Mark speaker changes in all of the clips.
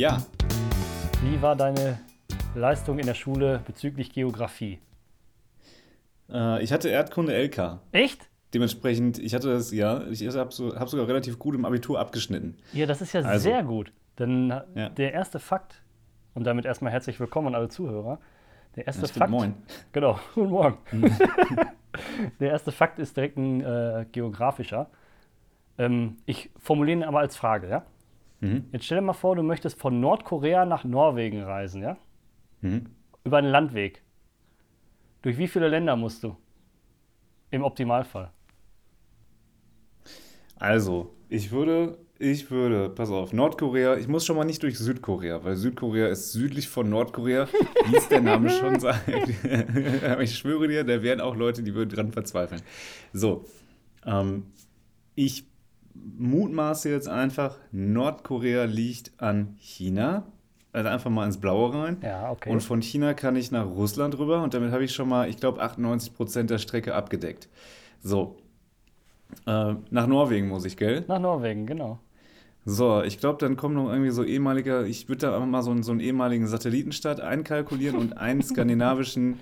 Speaker 1: Ja,
Speaker 2: Wie war deine Leistung in der Schule bezüglich Geografie?
Speaker 1: äh, ich hatte Erdkunde LK.
Speaker 2: Echt?
Speaker 1: Dementsprechend, ich hatte das, ja, ich habe so, hab sogar relativ gut im Abitur abgeschnitten.
Speaker 2: Ja, das ist ja
Speaker 1: Also.
Speaker 2: sehr gut. Denn
Speaker 1: Ja.
Speaker 2: der erste Fakt, und damit erstmal herzlich willkommen an alle Zuhörer. Der erste
Speaker 1: Ja, stimmt,
Speaker 2: Fakt.
Speaker 1: moin.
Speaker 2: Genau, guten Morgen. der erste Fakt ist direkt ein äh, geografischer. Ähm, ich formuliere ihn aber als Frage, ja?
Speaker 1: Mhm.
Speaker 2: Jetzt stell dir mal vor, du möchtest von Nordkorea nach Norwegen reisen, ja?
Speaker 1: Mhm.
Speaker 2: Über einen Landweg. Durch wie viele Länder musst du? Im Optimalfall.
Speaker 1: Also, ich würde, ich würde, pass auf, Nordkorea, ich muss schon mal nicht durch Südkorea, weil Südkorea ist südlich von Nordkorea, wie es der Name schon sagt. Ich schwöre dir, da wären auch Leute, die würden dran verzweifeln. So, ähm, ich mutmaße jetzt einfach, Nordkorea liegt an China. Also einfach mal ins Blaue rein.
Speaker 2: Ja, okay.
Speaker 1: Und von China kann ich nach Russland rüber und damit habe ich schon mal, ich glaube, 98% der Strecke abgedeckt. So. Äh, nach Norwegen muss ich, gell?
Speaker 2: nach Norwegen, genau.
Speaker 1: So, ich glaube, dann kommt noch irgendwie so ehemaliger, ich würde da einfach mal so, einen- so einen ehemaligen Satellitenstaat einkalkulieren und einen skandinavischen,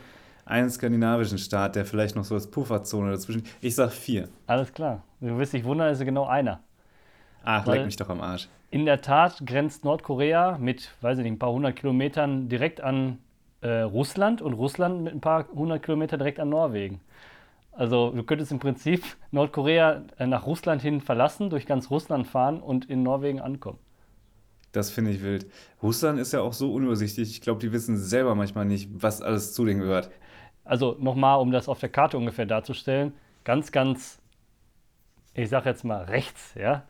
Speaker 1: einen skandinavischen Staat, der vielleicht noch so als Pufferzone dazwischen. Ich sag vier.
Speaker 2: Alles klar. Du wirst dich wundern, ist genau einer.
Speaker 1: Ach,
Speaker 2: Weil-
Speaker 1: leck mich doch am Arsch.
Speaker 2: In der Tat grenzt Nordkorea mit, weiß ich nicht, ein paar hundert Kilometern direkt an äh, Russland und Russland mit ein paar hundert Kilometer direkt an Norwegen. Also du könntest im Prinzip Nordkorea äh, nach Russland hin verlassen, durch ganz Russland fahren und in Norwegen ankommen.
Speaker 1: Das finde ich wild. Russland ist ja auch so unübersichtlich. Ich glaube, die wissen selber manchmal nicht, was alles zu denen gehört.
Speaker 2: Also nochmal, um das auf der Karte ungefähr darzustellen, ganz, ganz, ich sag jetzt mal rechts, ja,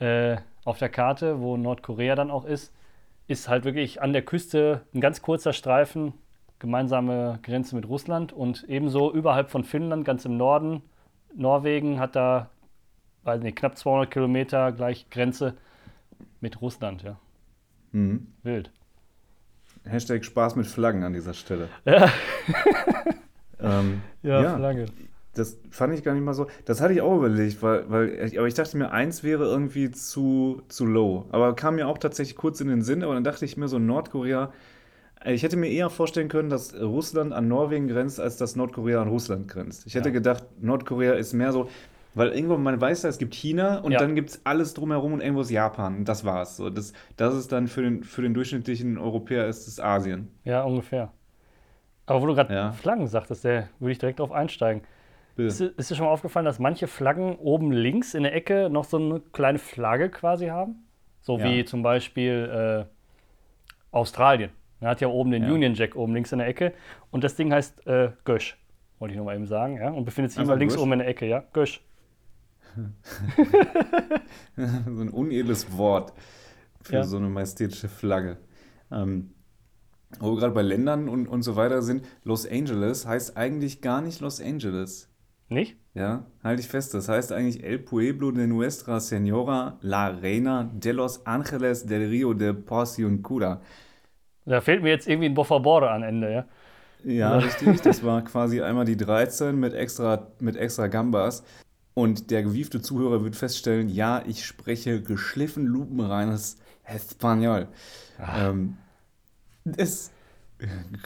Speaker 2: äh, auf der Karte, wo Nordkorea dann auch ist, ist halt wirklich an der Küste ein ganz kurzer Streifen, gemeinsame Grenze mit Russland und ebenso überhalb von Finnland, ganz im Norden, Norwegen hat da, weiß nicht, knapp 200 Kilometer gleich Grenze mit Russland, ja.
Speaker 1: Mhm.
Speaker 2: Wild.
Speaker 1: Hashtag Spaß mit Flaggen an dieser Stelle.
Speaker 2: Ja,
Speaker 1: Ähm,
Speaker 2: ja, Flagge.
Speaker 1: Das fand ich gar nicht mal so. Das hatte ich auch überlegt, weil, weil aber ich dachte mir, eins wäre irgendwie zu, zu low. Aber kam mir auch tatsächlich kurz in den Sinn, aber dann dachte ich mir so, Nordkorea. äh, Ich hätte mir eher vorstellen können, dass Russland an Norwegen grenzt, als dass Nordkorea an Russland grenzt. Ich hätte
Speaker 2: Ja.
Speaker 1: gedacht, Nordkorea ist mehr so, weil irgendwo, man weiß ja, es gibt China und
Speaker 2: Ja.
Speaker 1: dann gibt es alles drumherum und irgendwo ist Japan. Und das war's. So, das, das ist dann für den, für den durchschnittlichen Europäer ist es Asien.
Speaker 2: Ja, ungefähr. Aber wo du gerade
Speaker 1: Ja.
Speaker 2: Flaggen sagtest, der würde ich direkt drauf einsteigen. Ist, dir- ist dir schon mal aufgefallen, dass manche Flaggen oben links in der Ecke noch so eine kleine Flagge quasi haben? So
Speaker 1: Ja.
Speaker 2: wie zum Beispiel äh, Australien. Er hat ja oben den. Union Jack oben links in der Ecke. Und das Ding heißt äh, Gösch, wollte ich noch mal eben sagen. Ja? Und befindet sich immer links
Speaker 1: Gösch?
Speaker 2: oben in der Ecke, ja? Gösch.
Speaker 1: so ein unedles Wort für
Speaker 2: Ja.
Speaker 1: so eine majestätische Flagge. Ähm, wo wir gerade bei Ländern und, und so weiter sind, Los Angeles heißt eigentlich gar nicht Los Angeles.
Speaker 2: Nicht?
Speaker 1: Ja, halte ich fest. Das heißt eigentlich El Pueblo de Nuestra Señora La Reina de Los Angeles del Rio de Porciuncula.
Speaker 2: Da fehlt mir jetzt irgendwie ein Bofaborde an Ende, ja?
Speaker 1: Ja, richtig. Das war quasi einmal die 13 mit extra, mit extra Gambas. Und der gewiefte Zuhörer wird feststellen, ja, ich spreche geschliffen lupenreines Espanol. Ähm, es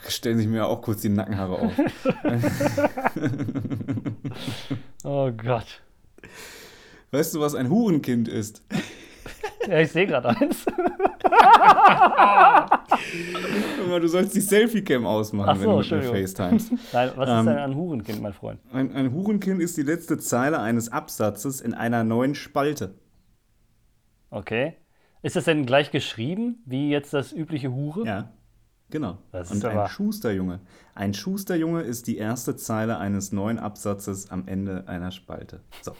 Speaker 1: stellen sich mir auch kurz die Nackenhaare auf.
Speaker 2: Oh Gott.
Speaker 1: Weißt du, was ein Hurenkind ist?
Speaker 2: Ja, ich sehe gerade eins.
Speaker 1: Du sollst die Selfie-Cam ausmachen,
Speaker 2: Ach so,
Speaker 1: wenn du mit mir. FaceTimes.
Speaker 2: Nein, was
Speaker 1: Ähm,
Speaker 2: ist denn ein Hurenkind, mein Freund?
Speaker 1: Ein, ein Hurenkind ist die letzte Zeile eines Absatzes in einer neuen Spalte.
Speaker 2: Okay. Ist das denn gleich geschrieben, wie jetzt das übliche Hure?
Speaker 1: Ja, genau.
Speaker 2: Das
Speaker 1: Und ein Schusterjunge. Ein Schusterjunge ist die erste Zeile eines neuen Absatzes am Ende einer Spalte. So.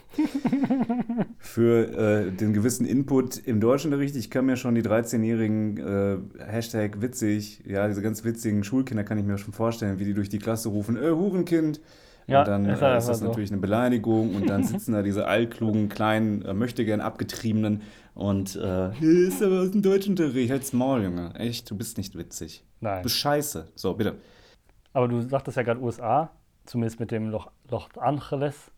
Speaker 1: Für äh, den gewissen Input im Deutschunterricht, ich kann mir schon die 13-jährigen äh, Hashtag witzig, ja, diese ganz witzigen Schulkinder kann ich mir schon vorstellen, wie die durch die Klasse rufen, äh, Hurenkind.
Speaker 2: Ja,
Speaker 1: und dann
Speaker 2: ist
Speaker 1: äh, ist das
Speaker 2: so.
Speaker 1: natürlich eine Beleidigung und dann sitzen da diese altklugen, kleinen, äh, möchtegern abgetriebenen und äh, ist aber aus dem Deutschunterricht, halt's Maul, Junge. Echt, du bist nicht witzig. Du
Speaker 2: Nein.
Speaker 1: bist scheiße. So, bitte.
Speaker 2: Aber du sagtest ja gerade USA, zumindest mit dem Loch, Loch Angeles.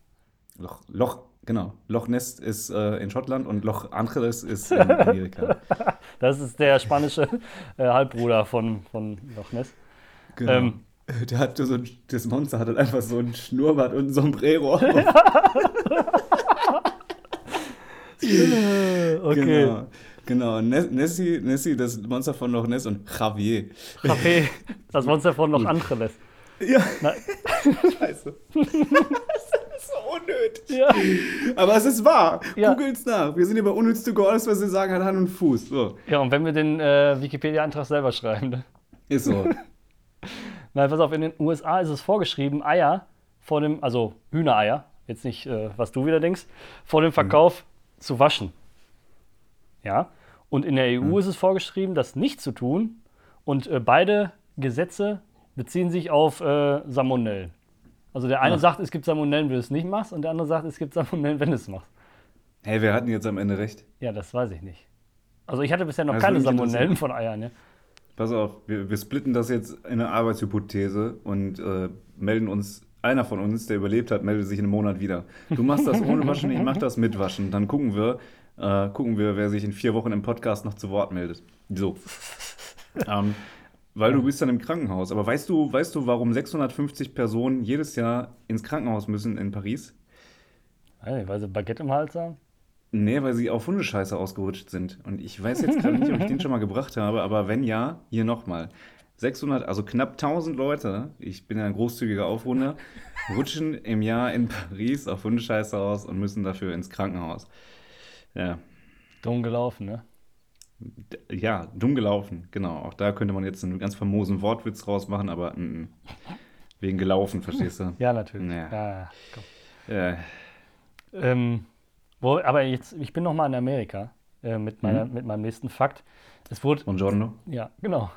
Speaker 1: Loch, Loch, genau. Loch Ness ist äh, in Schottland und Loch Angeles ist in Amerika.
Speaker 2: Das ist der spanische äh, Halbbruder von, von Loch Ness.
Speaker 1: Genau.
Speaker 2: Ähm,
Speaker 1: der hat so ein, das Monster hat halt einfach so ein Schnurrbart und ein Sombrero.
Speaker 2: okay.
Speaker 1: Genau. Genau. Ne- Nessie, Nessie, das Monster von Loch Ness und Javier.
Speaker 2: Kaffee, das Monster von noch Angeles.
Speaker 1: Ja,
Speaker 2: Nein.
Speaker 1: scheiße. das ist so unnötig.
Speaker 2: Ja.
Speaker 1: Aber es ist wahr.
Speaker 2: Ja.
Speaker 1: Googelt's nach. Wir sind hier bei Unnütz to go. Alles, was sie sagen, hat Hand und Fuß. So.
Speaker 2: ja, und wenn wir den äh, Wikipedia-Eintrag selber schreiben, ne?
Speaker 1: Ist so.
Speaker 2: Nein, pass auf, in den USA ist es vorgeschrieben, Eier vor dem, also Hühnereier, jetzt nicht, äh, was du wieder denkst, vor dem Verkauf zu waschen. Ja. Und in der EU ist es vorgeschrieben, das nicht zu tun. Und äh, beide Gesetze beziehen sich auf äh, Salmonellen. Also der eine
Speaker 1: Ah.
Speaker 2: sagt, es gibt Salmonellen, wenn du es nicht machst, und der andere sagt, es gibt Salmonellen, wenn du es machst.
Speaker 1: Hey, wer hat denn jetzt am Ende recht?
Speaker 2: Ja, das weiß ich nicht. Also ich hatte bisher noch
Speaker 1: Das
Speaker 2: keine Salmonellen von Eiern. Ne?
Speaker 1: Pass auf, wir, wir splitten das jetzt in eine Arbeitshypothese und äh, melden uns, einer von uns, der überlebt hat, meldet sich in einem Monat wieder. Du machst das ohne Waschen, ich mach das mit Waschen. Dann gucken wir, äh, gucken wir, wer sich in vier Wochen im Podcast noch zu Wort meldet. So. ähm, weil du bist dann im Krankenhaus. Aber weißt du, weißt du, warum 650 Personen jedes Jahr ins Krankenhaus müssen in Paris?
Speaker 2: Weil sie Baguette im Hals haben.
Speaker 1: Nee, weil sie auf Hundescheiße ausgerutscht sind. Und ich weiß jetzt gerade nicht, ob ich den schon mal gebracht habe, aber wenn ja, hier nochmal. 600, also knapp 1000 Leute, ich bin ja ein großzügiger Aufrunder, rutschen im Jahr in Paris auf Hundescheiße aus und müssen dafür ins Krankenhaus. Ja,
Speaker 2: Dumm gelaufen, ne?
Speaker 1: Ja, dumm gelaufen, genau. Auch da könnte man jetzt einen ganz famosen Wortwitz rausmachen, aber mm, mm. wegen gelaufen, verstehst du?
Speaker 2: Ja, natürlich.
Speaker 1: Ja.
Speaker 2: Ja, komm.
Speaker 1: Äh,
Speaker 2: Ähm, wo, aber jetzt, ich bin noch mal in Amerika äh, mit, meiner, mit meinem nächsten Fakt. Es wurde,
Speaker 1: buongiorno.
Speaker 2: ja, genau.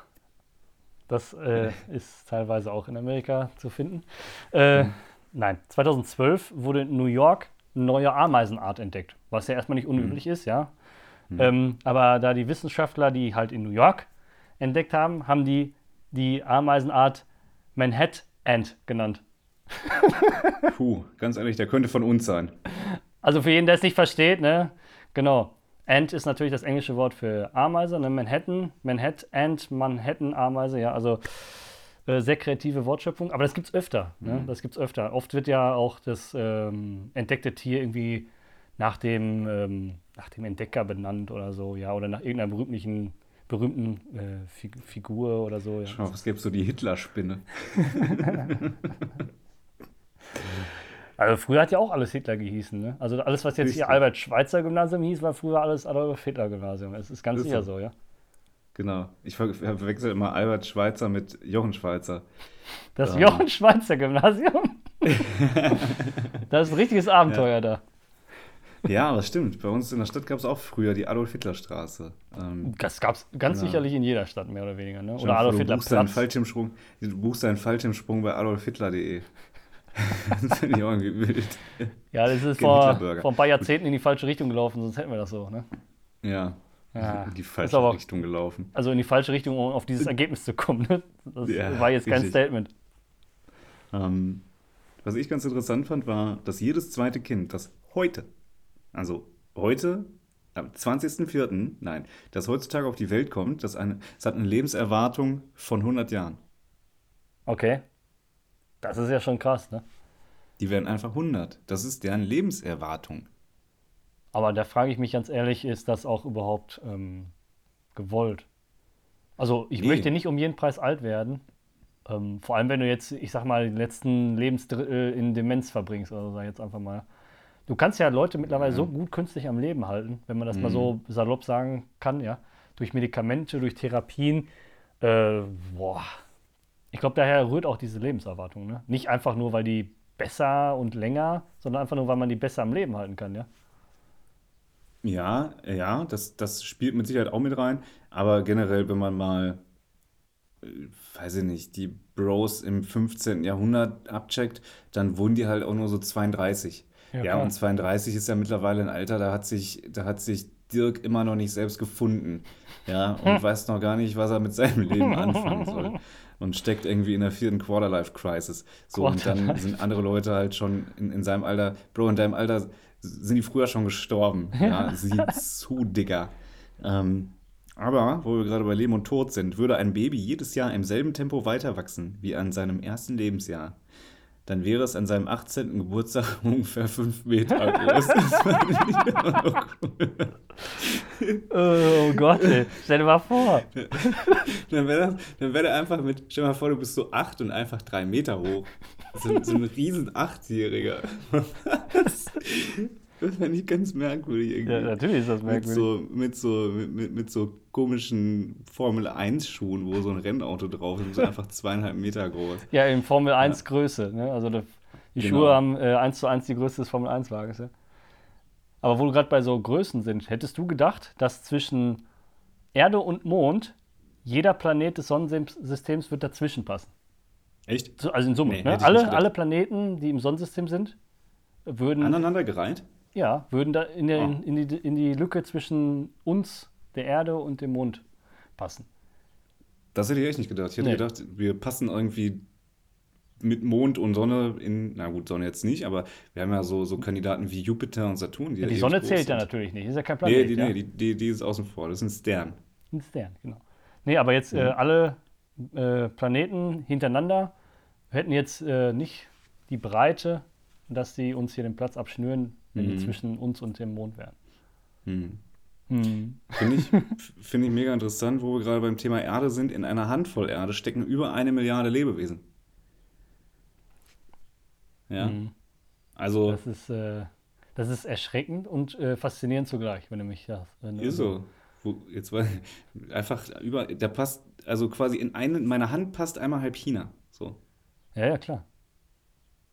Speaker 2: Das äh, ist teilweise auch in Amerika zu finden. Äh, Nein, 2012 wurde in New York eine neue Ameisenart entdeckt, was ja erstmal nicht unüblich ist, ja. Ähm, aber da die Wissenschaftler, die halt in New York entdeckt haben, haben die die Ameisenart Manhattan Ant genannt.
Speaker 1: Puh, ganz ehrlich, der könnte von uns sein.
Speaker 2: Also für jeden, der es nicht versteht, ne? Genau. Ant ist natürlich das englische Wort für Ameise, ne? Manhattan, Manhattan, Ant, Manhattan, Ameise, ja, also äh, sehr kreative Wortschöpfung. Aber das gibt es öfter, ne? Das gibt es öfter. Oft wird ja auch das ähm, entdeckte Tier irgendwie nach dem, ähm, nach dem Entdecker benannt oder so, ja, oder nach irgendeiner berühmten, berühmten äh, Fig Figur oder so. Ja.
Speaker 1: Schau, es gibt so die Hitlerspinne.
Speaker 2: Also früher hat ja auch alles Hitler gehießen, ne? Also alles, was jetzt hier
Speaker 1: Richtig.
Speaker 2: Albert Schweitzer Gymnasium hieß, war früher alles Adolf Hitler Gymnasium. Es ist ganz sicher
Speaker 1: so.
Speaker 2: ja.
Speaker 1: Genau. Ich ver verwechsel immer Albert Schweitzer mit Jochen Schweitzer.
Speaker 2: Das
Speaker 1: Ähm.
Speaker 2: Johann Schweitzer Gymnasium. das ist ein richtiges Abenteuer da.
Speaker 1: Ja, das stimmt. Bei uns in der Stadt gab es auch früher die Adolf-Hitler-Straße. Ähm,
Speaker 2: Das gab es ganz
Speaker 1: Genau.
Speaker 2: sicherlich in jeder Stadt, mehr oder weniger, ne? Oder
Speaker 1: vor,
Speaker 2: Adolf
Speaker 1: du
Speaker 2: Hitler
Speaker 1: buchst deinen Fallschirmsprung bei adolfhitler.de. das finde ich auch irgendwie wild.
Speaker 2: Ja, das ist vor, vor ein paar Jahrzehnten in die falsche Richtung gelaufen, sonst hätten wir das so, ne?
Speaker 1: Ja,
Speaker 2: Ja,
Speaker 1: in die falsche
Speaker 2: aber-
Speaker 1: Richtung gelaufen.
Speaker 2: Also in die falsche Richtung, um auf dieses Ergebnis zu kommen, ne? Das
Speaker 1: Ja,
Speaker 2: war jetzt kein
Speaker 1: richtig.
Speaker 2: Statement.
Speaker 1: Ähm, was ich ganz interessant fand, war, dass jedes zweite Kind, das heute, also heute, am 20.04., nein, das heutzutage auf die Welt kommt, das, eine, das hat eine Lebenserwartung von 100 Jahren.
Speaker 2: Okay. Das ist ja schon krass, ne?
Speaker 1: Die werden einfach 100. Das ist deren Lebenserwartung.
Speaker 2: Aber da frage ich mich ganz ehrlich, ist das auch überhaupt ähm, gewollt? Also ich
Speaker 1: Nee.
Speaker 2: möchte nicht um jeden Preis alt werden. Ähm, vor allem, wenn du jetzt, ich sag mal, die letzten Lebensdrittel in Demenz verbringst oder so, jetzt einfach mal. Du kannst ja Leute mittlerweile
Speaker 1: Ja.
Speaker 2: so gut künstlich am Leben halten, wenn man das mal
Speaker 1: Mhm.
Speaker 2: so salopp sagen kann, ja. Durch Medikamente, durch Therapien. Äh, boah. Ich glaube, daher rührt auch diese Lebenserwartung, ne? Nicht einfach nur, weil die besser und länger, sondern einfach nur, weil man die besser am Leben halten kann, ja.
Speaker 1: Ja, ja, das, das spielt mit Sicherheit auch mit rein. Aber generell, wenn man mal, äh, weiß ich nicht, die Bros im 15. Jahrhundert abcheckt, dann wurden die halt auch nur so 32.
Speaker 2: Ja,
Speaker 1: Ja, und 32 ist ja mittlerweile ein Alter, da hat sich, da hat sich Dirk immer noch nicht selbst gefunden. Ja, und weiß noch gar nicht, was er mit seinem Leben anfangen soll. Und steckt irgendwie in der vierten Quarterlife-Crisis. So, und dann
Speaker 2: Quarterlife.
Speaker 1: sind andere Leute halt schon in, in seinem Alter, Bro, in deinem Alter sind die früher schon gestorben. Ja, sieh zu, Digga. Ähm, Aber, wo wir gerade bei Leben und Tod sind, würde ein Baby jedes Jahr im selben Tempo weiter wachsen wie an seinem ersten Lebensjahr, dann wäre es an seinem 18. Geburtstag ungefähr 5 Meter groß.
Speaker 2: oh Gott, ey. stell dir mal vor.
Speaker 1: dann wäre wär er einfach mit, stell dir mal vor, du bist so 8 und einfach 3 Meter hoch. So, so ein riesen Achtjähriger. Das, fand ich ganz merkwürdig irgendwie.
Speaker 2: Ja, natürlich ist das merkwürdig.
Speaker 1: Mit so, mit so, mit, mit so komischen Formel-1-Schuhen, wo so ein Rennauto drauf ist, so einfach zweieinhalb Meter groß.
Speaker 2: Ja, in Formel 1 ja. Größe. Ne? Also die, genau. Schuhe haben äh, 1 zu 1 die Größe des Formel 1-Wagens. Ja? Aber wo du gerade bei so Größen sind, hättest du gedacht, dass zwischen Erde und Mond jeder Planet des Sonnensystems wird dazwischen passen?
Speaker 1: Echt?
Speaker 2: Also in Summe. Nee, ne? alle, alle Planeten, die im Sonnensystem sind, würden.
Speaker 1: Aneinander gereiht?
Speaker 2: Ja, würden da in, der, oh. in, die, in die Lücke zwischen uns, der Erde und dem Mond passen.
Speaker 1: Das hätte ich echt nicht gedacht. Ich hätte nee. gedacht, wir passen irgendwie mit Mond und Sonne in, na gut, Sonne jetzt nicht, aber wir haben ja so, so Kandidaten wie Jupiter und Saturn.
Speaker 2: Die, ja, die Sonne zählt ja natürlich nicht, ist ja kein
Speaker 1: Planet.
Speaker 2: Nee,
Speaker 1: die,
Speaker 2: ja.
Speaker 1: nee die, die, die, ist außen vor, das ist ein Stern.
Speaker 2: Ein Stern, genau. Nee, aber jetzt äh, mhm. äh, alle äh, Planeten hintereinander hätten jetzt äh, nicht die Breite, dass sie uns hier den Platz abschnüren, wenn mhm. die zwischen uns und dem Mond wären.
Speaker 1: Mhm. Mhm. Finde ich, find ich mega interessant, wo wir gerade beim Thema Erde sind. In einer Handvoll Erde stecken über eine Milliarde Lebewesen. Ja. Mhm. Also.
Speaker 2: Das ist, äh, das ist erschreckend und äh, faszinierend zugleich, wenn du mich das.
Speaker 1: Ist so. Wo, jetzt war einfach über. Da passt, also quasi in eine, in meine Hand passt einmal halb China. So.
Speaker 2: Ja, ja, klar.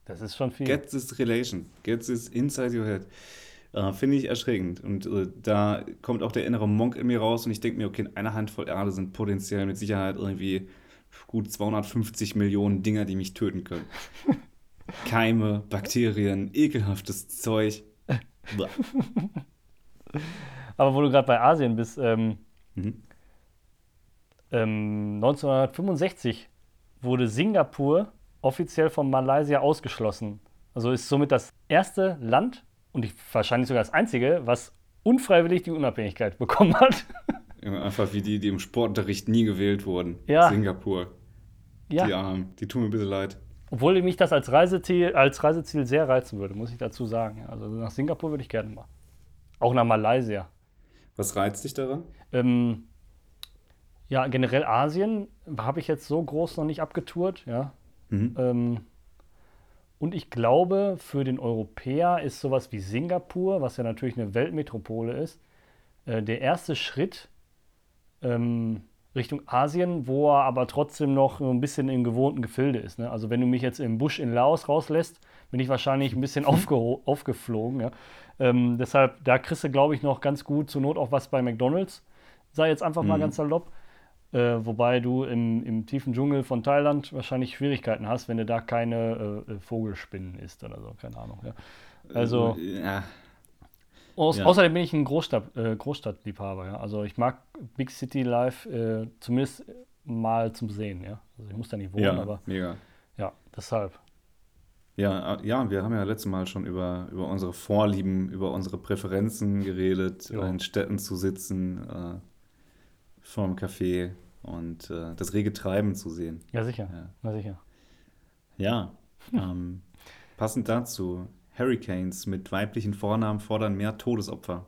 Speaker 2: Das ist schon viel.
Speaker 1: Get this relation. Get this inside your head. Uh, Finde ich erschreckend. Und uh, da kommt auch der innere Monk in mir raus und ich denke mir, okay, eine Handvoll Erde sind potenziell mit Sicherheit irgendwie gut 250 Millionen Dinger, die mich töten können. Keime, Bakterien, ekelhaftes Zeug.
Speaker 2: Aber wo du gerade bei Asien bist, ähm, mhm. ähm, 1965 wurde Singapur offiziell von Malaysia ausgeschlossen. Also ist somit das erste Land und wahrscheinlich sogar das einzige, was unfreiwillig die Unabhängigkeit bekommen hat.
Speaker 1: Einfach wie die, die im Sportunterricht nie gewählt wurden.
Speaker 2: Ja.
Speaker 1: Singapur. Ja. Die Armen, die tun mir ein bisschen leid.
Speaker 2: Obwohl mich das als Reiseziel, als Reiseziel sehr reizen würde, muss ich dazu sagen. Also nach Singapur würde ich gerne mal. Auch nach Malaysia.
Speaker 1: Was reizt dich daran?
Speaker 2: Ähm, ja, generell Asien habe ich jetzt so groß noch nicht abgetourt, ja. Mhm. Ähm, und ich glaube, für den Europäer ist sowas wie Singapur, was ja natürlich eine Weltmetropole ist, äh, der erste Schritt ähm, Richtung Asien, wo er aber trotzdem noch ein bisschen im gewohnten Gefilde ist. Ne? Also wenn du mich jetzt im Busch in Laos rauslässt, bin ich wahrscheinlich ein bisschen aufge aufgeflogen. Ja? Ähm, deshalb, da kriegst du, glaube ich, noch ganz gut zur Not auch was bei McDonalds. Sei jetzt einfach mhm. mal ganz salopp. Äh, wobei du im, im, tiefen Dschungel von Thailand wahrscheinlich Schwierigkeiten hast, wenn du da keine äh, Vogelspinnen isst oder so, keine Ahnung. Ja. Also, äh, ja. Aus, ja. Außerdem bin ich ein Großstadt, äh, Großstadtliebhaber. Ja. Also ich mag Big City Life äh, zumindest mal zum Sehen. Ja. Also ich muss da nicht wohnen, aber
Speaker 1: mega.
Speaker 2: ja, deshalb.
Speaker 1: Ja, äh, ja, wir haben ja letztes Mal schon über, über unsere Vorlieben, über unsere Präferenzen geredet, in Städten zu sitzen, äh, vorm Café und äh, das rege Treiben zu sehen.
Speaker 2: Ja, sicher. Ja, ja sicher.
Speaker 1: Ja, ähm, passend dazu, Hurricanes mit weiblichen Vornamen fordern mehr Todesopfer.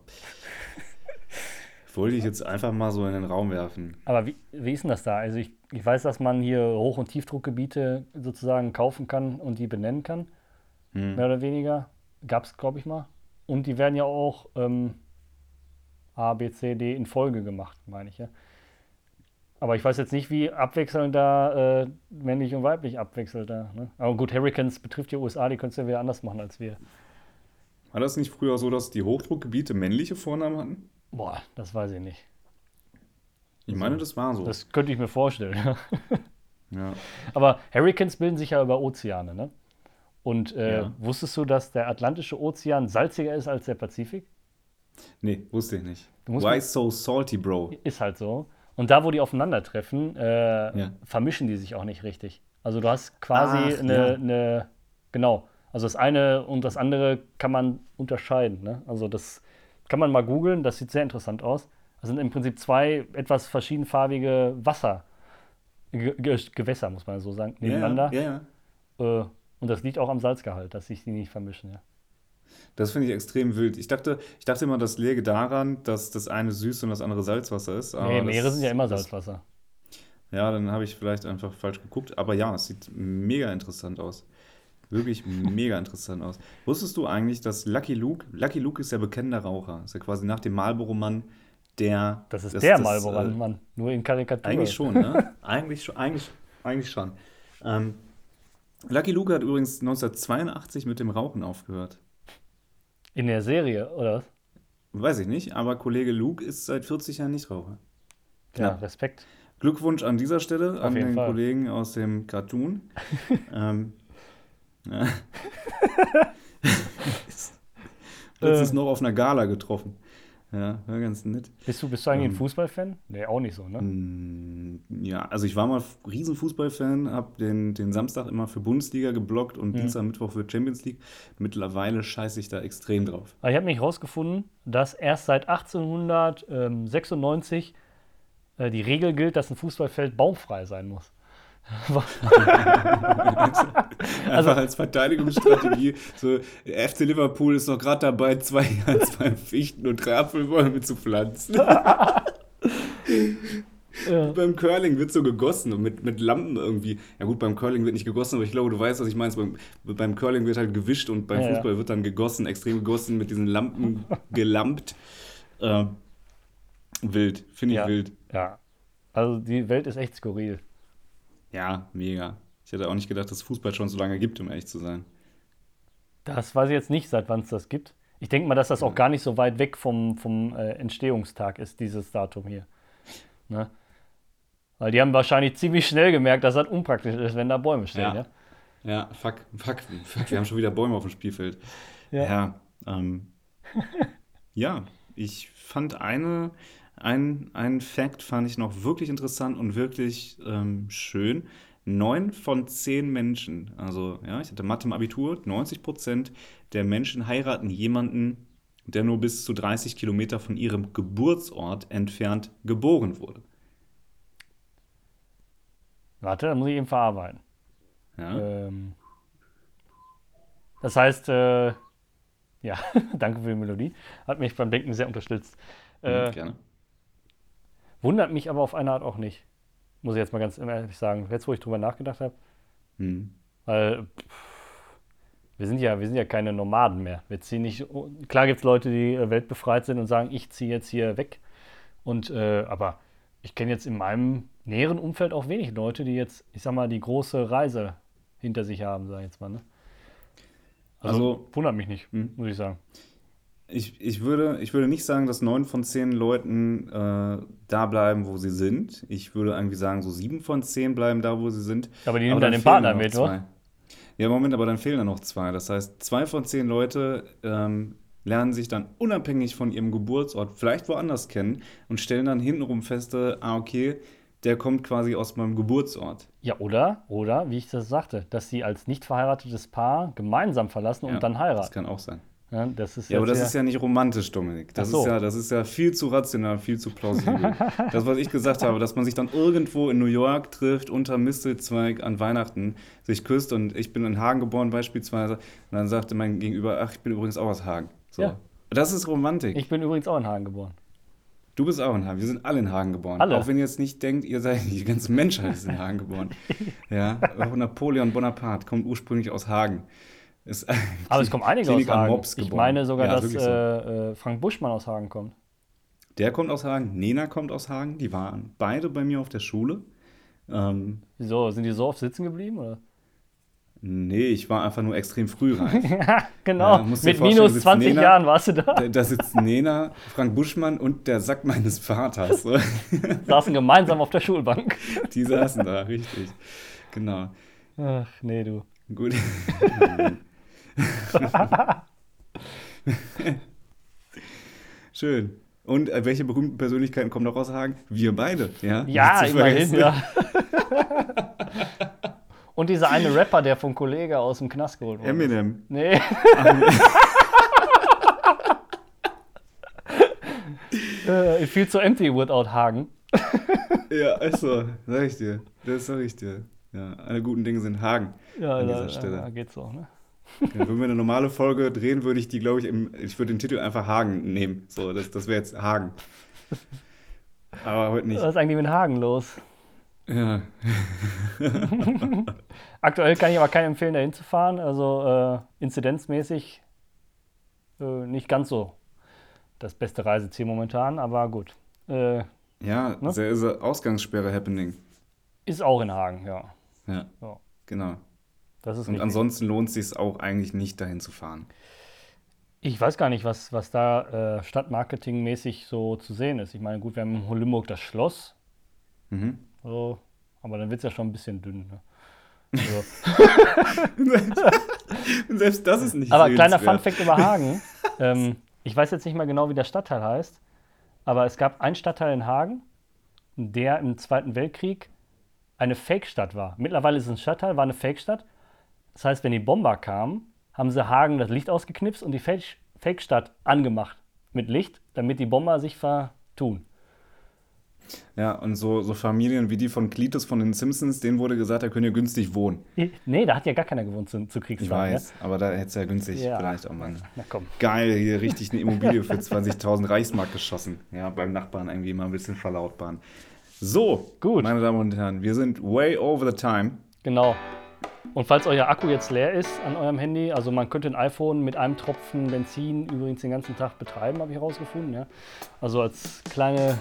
Speaker 1: Wollte ich jetzt einfach mal so in den Raum werfen.
Speaker 2: Aber wie, wie ist denn das da? Also ich, ich weiß, dass man hier Hoch- und Tiefdruckgebiete sozusagen kaufen kann und die benennen kann. Hm. Mehr oder weniger. Gab es, glaube ich, mal. Und die werden ja auch ähm, A, B, C, D in Folge gemacht, meine ich ja. Aber ich weiß jetzt nicht, wie abwechselnd da äh, männlich und weiblich abwechselt. Da, ne? Aber gut, Hurricanes betrifft die USA, die können es ja wieder anders machen als wir.
Speaker 1: War das nicht früher so, dass die Hochdruckgebiete männliche Vornamen hatten?
Speaker 2: Boah, das weiß ich nicht.
Speaker 1: Ich meine, das war so.
Speaker 2: Das könnte ich mir vorstellen.
Speaker 1: ja.
Speaker 2: Aber Hurricanes bilden sich ja über Ozeane, ne? Und äh, ja. wusstest du, dass der Atlantische Ozean salziger ist als der Pazifik?
Speaker 1: Nee, wusste ich nicht. Why so salty, Bro?
Speaker 2: Ist halt so. Und da, wo die aufeinandertreffen, äh, ja. vermischen die sich auch nicht richtig. Also du hast quasi eine, eine, genau, also das eine und das andere kann man unterscheiden. Ne? Also das kann man mal googeln, das sieht sehr interessant aus. Das sind im Prinzip zwei etwas verschiedenfarbige Wasser, Ge Ge Gewässer, muss man so sagen, nebeneinander.
Speaker 1: Ja, ja. ja.
Speaker 2: Äh, und das liegt auch am Salzgehalt, dass sich die nicht vermischen. Ja.
Speaker 1: Das finde ich extrem wild. Ich dachte, ich dachte immer, das läge daran, dass das eine süß und das andere Salzwasser ist.
Speaker 2: nee, Meere sind ja immer Salzwasser.
Speaker 1: Ja, dann habe ich vielleicht einfach falsch geguckt. Aber ja, es sieht mega interessant aus. Wirklich mega interessant aus. Wusstest du eigentlich, dass Lucky Luke, Lucky Luke ist ja bekennender Raucher, ist ja quasi nach dem Marlboro-Mann der.
Speaker 2: Das ist das, der Marlboro-Mann, äh, nur in Karikatur.
Speaker 1: Eigentlich schon, ne? eigentlich, schon, eigentlich, eigentlich schon. Ähm, Lucky Luke hat übrigens 1982 mit dem Rauchen aufgehört.
Speaker 2: In der Serie, oder was?
Speaker 1: Weiß ich nicht, aber Kollege Luke ist seit 40 Jahren Nichtraucher.
Speaker 2: Ja, ja, Respekt.
Speaker 1: Glückwunsch an dieser Stelle Auf an den Fall. Kollegen aus dem Cartoon. ähm. Letztens noch auf einer Gala getroffen. Ja, war ganz nett.
Speaker 2: Bist du, bist du eigentlich ähm, ein Fußballfan? Nee, auch nicht so, ne?
Speaker 1: Mm, ja, also ich war mal riesen Fußballfan, habe den, den Samstag immer für Bundesliga geblockt und mhm. Dienstag, Mittwoch für Champions League. Mittlerweile scheiße ich da extrem drauf.
Speaker 2: Aber ich habe mich herausgefunden, dass erst seit 1896 äh, die Regel gilt, dass ein Fußballfeld baumfrei sein muss.
Speaker 1: also, als Verteidigungsstrategie. So, FC Liverpool ist doch gerade dabei, zwei, zwei Fichten und drei Apfelbäume zu pflanzen. Ja. Beim Curling wird so gegossen und mit, mit Lampen irgendwie. Ja gut, beim Curling wird nicht gegossen, aber ich glaube, du weißt, was ich meine. Beim, beim Curling wird halt gewischt und beim ja, Fußball ja. wird dann gegossen, extrem gegossen, mit diesen Lampen gelampt. Äh, wild, finde ich
Speaker 2: ja.
Speaker 1: wild.
Speaker 2: Ja, also die Welt ist echt skurril.
Speaker 1: Ja, mega. Ich hätte auch nicht gedacht, dass es Fußball schon so lange gibt, um ehrlich zu sein.
Speaker 2: Das weiß ich jetzt nicht, seit wann es das gibt. Ich denke mal, dass das auch gar nicht so weit weg vom, vom äh, Entstehungstag ist, dieses Datum hier. Ne? Weil die haben wahrscheinlich ziemlich schnell gemerkt, dass das unpraktisch ist, wenn da Bäume stehen. Ja,
Speaker 1: ja? ja fuck, fuck, fuck, wir haben schon wieder Bäume auf dem Spielfeld. Ja, ja, ähm, ja ich fand eine, ein, ein Fact fand ich noch wirklich interessant und wirklich ähm, schön. Neun von zehn Menschen, also ja, ich hatte Mathe im Abitur, 90 Prozent der Menschen heiraten jemanden, der nur bis zu 30 Kilometer von ihrem Geburtsort entfernt geboren wurde.
Speaker 2: Warte, da muss ich eben verarbeiten. Ja. Ähm, das heißt, äh, ja, danke für die Melodie. Hat mich beim Denken sehr unterstützt.
Speaker 1: Äh, Gerne.
Speaker 2: Wundert mich aber auf eine Art auch nicht. Muss ich jetzt mal ganz ehrlich sagen. Jetzt, wo ich drüber nachgedacht habe. Mhm. Weil pff, wir sind ja, wir sind ja keine Nomaden mehr. Wir ziehen nicht. Klar gibt es Leute, die äh, weltbefreit sind und sagen, ich ziehe jetzt hier weg. Und äh, aber ich kenne jetzt in meinem näheren Umfeld auch wenig Leute, die jetzt, ich sag mal, die große Reise hinter sich haben, sag ich jetzt mal. Ne? Also, also wundert mich nicht, hm. muss ich sagen
Speaker 1: ich, ich, würde, ich würde nicht sagen, dass neun von zehn Leuten äh, da bleiben, wo sie sind. Ich würde irgendwie sagen, so sieben von zehn bleiben da, wo sie sind.
Speaker 2: Aber die nehmen dann den Partner mit, oder?
Speaker 1: Ja, Moment, aber dann fehlen da noch zwei. Das heißt, zwei von zehn Leute ähm, lernen sich dann unabhängig von ihrem Geburtsort vielleicht woanders kennen und stellen dann hintenrum fest, ah, okay, der kommt quasi aus meinem Geburtsort.
Speaker 2: Ja, oder, oder, wie ich das sagte, dass sie als nicht verheiratetes Paar gemeinsam verlassen und ja, dann heiraten. Das
Speaker 1: kann auch sein.
Speaker 2: Ja, das ist
Speaker 1: ja aber das ist ja nicht romantisch, Dominik. Das, so. ist ja, das ist ja viel zu rational, viel zu plausibel. das, was ich gesagt habe, dass man sich dann irgendwo in New York trifft, unter Mistelzweig an Weihnachten, sich küsst und ich bin in Hagen geboren beispielsweise und dann sagte mein Gegenüber, ach, ich bin übrigens auch aus Hagen. So. Ja. Das ist Romantik.
Speaker 2: Ich bin übrigens auch in Hagen geboren.
Speaker 1: Du bist auch in Hagen. Wir sind alle in Hagen geboren.
Speaker 2: Alle.
Speaker 1: Auch wenn ihr jetzt nicht denkt, ihr seid, die ganze Menschheit ist in Hagen geboren. ja, auch Napoleon Bonaparte kommt ursprünglich aus Hagen.
Speaker 2: Ist Aber es kommen einige aus Hagen. Ich meine sogar, ja, dass so. äh, äh, Frank Buschmann aus Hagen kommt.
Speaker 1: Der kommt aus Hagen, Nena kommt aus Hagen. Die waren beide bei mir auf der Schule. Ähm,
Speaker 2: Wieso? Sind die so oft sitzen geblieben? Oder?
Speaker 1: Nee, ich war einfach nur extrem frü rein.
Speaker 2: ja, genau. Ja, Mit minus 20 Nena, Jahren warst du da.
Speaker 1: Da, da sitzt Nena, Frank Buschmann und der Sack meines Vaters.
Speaker 2: Saßen gemeinsam auf der Schulbank.
Speaker 1: Die saßen da, richtig. Genau.
Speaker 2: Ach, nee, du.
Speaker 1: Gut. Schön. Und äh, welche berühmten Persönlichkeiten kommen noch aus Hagen? Wir beide, ja?
Speaker 2: Ja, immerhin, ja. Und dieser eine Rapper, der vom Kollege aus dem Knast geholt wurde.
Speaker 1: Eminem.
Speaker 2: Nee. Äh, feels so empty without Hagen.
Speaker 1: Ja, ist so, sag ich dir. Das sag ich dir. Ja, alle guten Dinge sind Hagen
Speaker 2: Ja,
Speaker 1: an
Speaker 2: da,
Speaker 1: dieser Stelle.
Speaker 2: da geht's so, ne?
Speaker 1: Ja, wenn wir eine normale Folge drehen, würde ich die, glaube ich, im, ich würde den Titel einfach Hagen nehmen. So, das, das wäre jetzt Hagen. Aber heute nicht.
Speaker 2: Was ist eigentlich mit Hagen los?
Speaker 1: Ja.
Speaker 2: Aktuell kann ich aber keinen empfehlen, da hinzufahren. Also äh, inzidenzmäßig äh, nicht ganz so das beste Reiseziel momentan, aber gut. Äh,
Speaker 1: Ja,
Speaker 2: Ne?
Speaker 1: there is a Ausgangssperre happening.
Speaker 2: ist auch in Hagen, ja.
Speaker 1: Ja,
Speaker 2: Ja.
Speaker 1: genau.
Speaker 2: Das ist
Speaker 1: Und
Speaker 2: richtig.
Speaker 1: ansonsten lohnt es sich auch eigentlich nicht, dahin zu fahren.
Speaker 2: Ich weiß gar nicht, was, was da äh, stadtmarketingmäßig so zu sehen ist. Ich meine, gut, wir haben in Holimburg das Schloss,
Speaker 1: Mhm.
Speaker 2: so, aber dann wird es ja schon ein bisschen dünn. Ne? Also,
Speaker 1: Und selbst das ist nicht
Speaker 2: aber kleiner. Fun-Fact über Hagen. ähm, ich weiß jetzt nicht mehr genau, wie der Stadtteil heißt, aber es gab einen Stadtteil in Hagen, der im Zweiten Weltkrieg eine Fake-Stadt war. Mittlerweile ist es ein Stadtteil, war eine Fake-Stadt. Das heißt, wenn die Bomber kamen, haben sie Hagen das Licht ausgeknipst und die Fake- Fake-Stadt angemacht mit Licht, damit die Bomber sich vertun.
Speaker 1: Ja, und so, so Familien wie die von Cletus von den Simpsons, denen wurde gesagt, da könnt ihr günstig wohnen.
Speaker 2: Nee, da hat ja gar keiner gewohnt zu, zu
Speaker 1: Ich
Speaker 2: Kriegszeiten.
Speaker 1: weiß, aber da hätte es ja günstig
Speaker 2: Ja.
Speaker 1: vielleicht auch mal.
Speaker 2: Na komm.
Speaker 1: Geil, hier richtig eine Immobilie für 20.000 Reichsmark geschossen. Ja, beim Nachbarn irgendwie mal ein bisschen verlautbaren. So,
Speaker 2: Gut.
Speaker 1: meine Damen und Herren, wir sind way over the time.
Speaker 2: Genau. Und falls euer Akku jetzt leer ist an eurem Handy, also man könnte ein iPhone mit einem Tropfen Benzin übrigens den ganzen Tag betreiben, habe ich herausgefunden. Ja? Also als kleine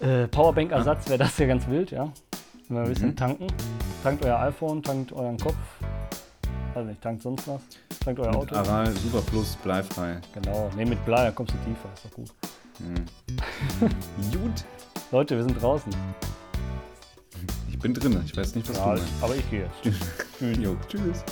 Speaker 2: äh, Powerbank-Ersatz wäre das ja ganz wild, ja. Wenn wir ein bisschen
Speaker 1: Mhm.
Speaker 2: tanken. Tankt euer iPhone, tankt euren Kopf. Also nicht, tankt sonst was. Tankt euer
Speaker 1: Mit
Speaker 2: Auto.
Speaker 1: Aral Super Plus bleifrei.
Speaker 2: Genau. Ne, mit Blei, dann kommst du tiefer, ist doch gut.
Speaker 1: Gut.
Speaker 2: Leute, wir sind draußen.
Speaker 1: Ich bin drin, ich weiß nicht, was
Speaker 2: Ja,
Speaker 1: du meinst.
Speaker 2: aber ich gehe jetzt.
Speaker 1: Jo, tschüss.